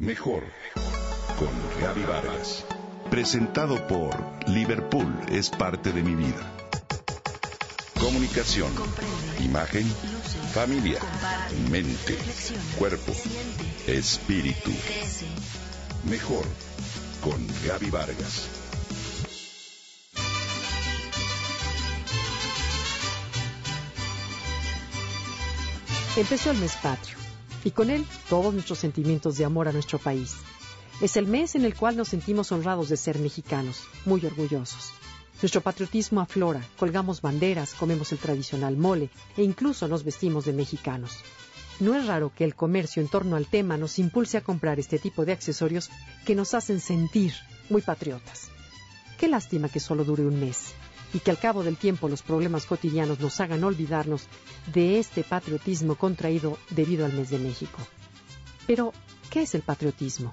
Mejor con Gaby Vargas. Presentado por Liverpool es parte de mi vida. Comunicación, imagen, familia, mente, cuerpo, espíritu. Mejor con Gaby Vargas. Empezó el mes patrio y con él todos nuestros sentimientos de amor a nuestro país. Es el mes en el cual nos sentimos honrados de ser mexicanos, muy orgullosos. Nuestro patriotismo aflora, colgamos banderas, comemos el tradicional mole e incluso nos vestimos de mexicanos. No es raro que el comercio en torno al tema nos impulse a comprar este tipo de accesorios que nos hacen sentir muy patriotas. Qué lástima que solo dure un mes y que al cabo del tiempo los problemas cotidianos nos hagan olvidarnos de este patriotismo contraído debido al mes de México. Pero, ¿qué es el patriotismo?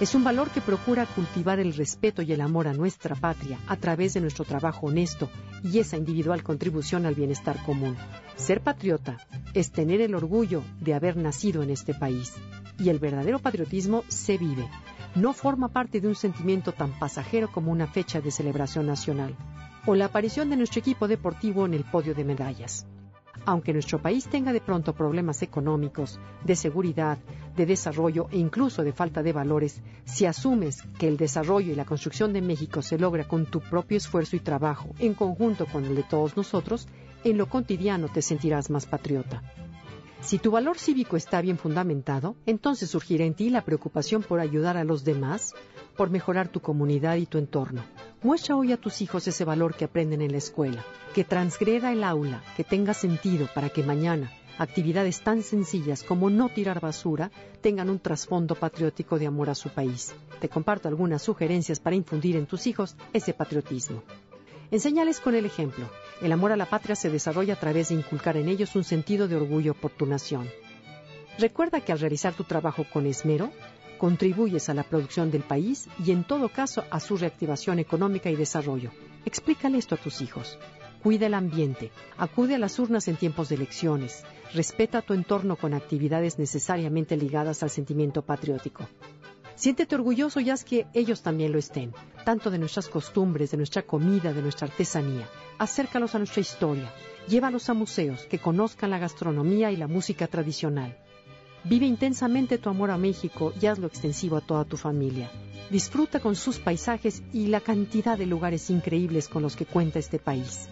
Es un valor que procura cultivar el respeto y el amor a nuestra patria a través de nuestro trabajo honesto y esa individual contribución al bienestar común. Ser patriota es tener el orgullo de haber nacido en este país. Y el verdadero patriotismo se vive. No forma parte de un sentimiento tan pasajero como una fecha de celebración nacional o la aparición de nuestro equipo deportivo en el podio de medallas. Aunque nuestro país tenga de pronto problemas económicos, de seguridad, de desarrollo e incluso de falta de valores, si asumes que el desarrollo y la construcción de México se logra con tu propio esfuerzo y trabajo, en conjunto con el de todos nosotros, en lo cotidiano te sentirás más patriota. Si tu valor cívico está bien fundamentado, entonces surgirá en ti la preocupación por ayudar a los demás, por mejorar tu comunidad y tu entorno. Muestra hoy a tus hijos ese valor que aprenden en la escuela, que transgreda el aula, que tenga sentido para que mañana actividades tan sencillas como no tirar basura tengan un trasfondo patriótico de amor a su país. Te comparto algunas sugerencias para infundir en tus hijos ese patriotismo. Enseñales con el ejemplo. El amor a la patria se desarrolla a través de inculcar en ellos un sentido de orgullo por tu nación. Recuerda que al realizar tu trabajo con esmero, contribuyes a la producción del país y en todo caso a su reactivación económica y desarrollo. Explícale esto a tus hijos. Cuida el ambiente, acude a las urnas en tiempos de elecciones, respeta tu entorno con actividades necesariamente ligadas al sentimiento patriótico. Siéntete orgulloso y haz que ellos también lo estén, tanto de nuestras costumbres, de nuestra comida, de nuestra artesanía. Acércalos a nuestra historia, llévalos a museos que conozcan la gastronomía y la música tradicional. Vive intensamente tu amor a México y hazlo extensivo a toda tu familia. Disfruta con sus paisajes y la cantidad de lugares increíbles con los que cuenta este país.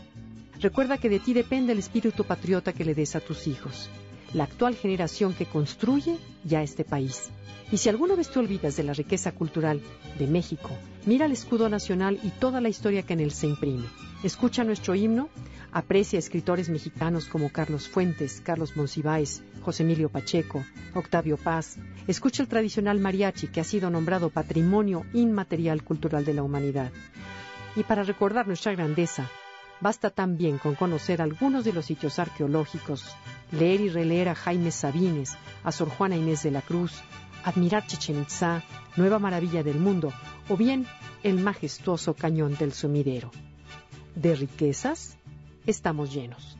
Recuerda que de ti depende el espíritu patriota que le des a tus hijos, la actual generación que construye ya este país. Y si alguna vez te olvidas de la riqueza cultural de México, mira el escudo nacional y toda la historia que en él se imprime. Escucha nuestro himno, aprecia escritores mexicanos como Carlos Fuentes, Carlos Monsiváis, José Emilio Pacheco, Octavio Paz. Escucha el tradicional mariachi que ha sido nombrado Patrimonio Inmaterial Cultural de la Humanidad. Y para recordar nuestra grandeza, basta también con conocer algunos de los sitios arqueológicos, leer y releer a Jaime Sabines, a Sor Juana Inés de la Cruz, admirar Chichen Itza, Nueva Maravilla del Mundo, o bien el majestuoso Cañón del Sumidero. De riquezas estamos llenos.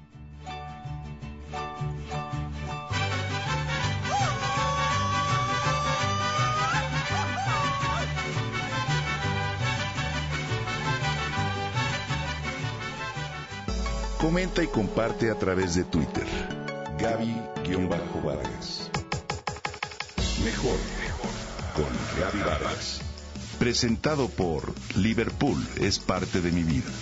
Comenta y comparte a través de Twitter. Gaby-Vargas. Mejor con Gaby Vargas. Presentado por Liverpool es parte de mi vida.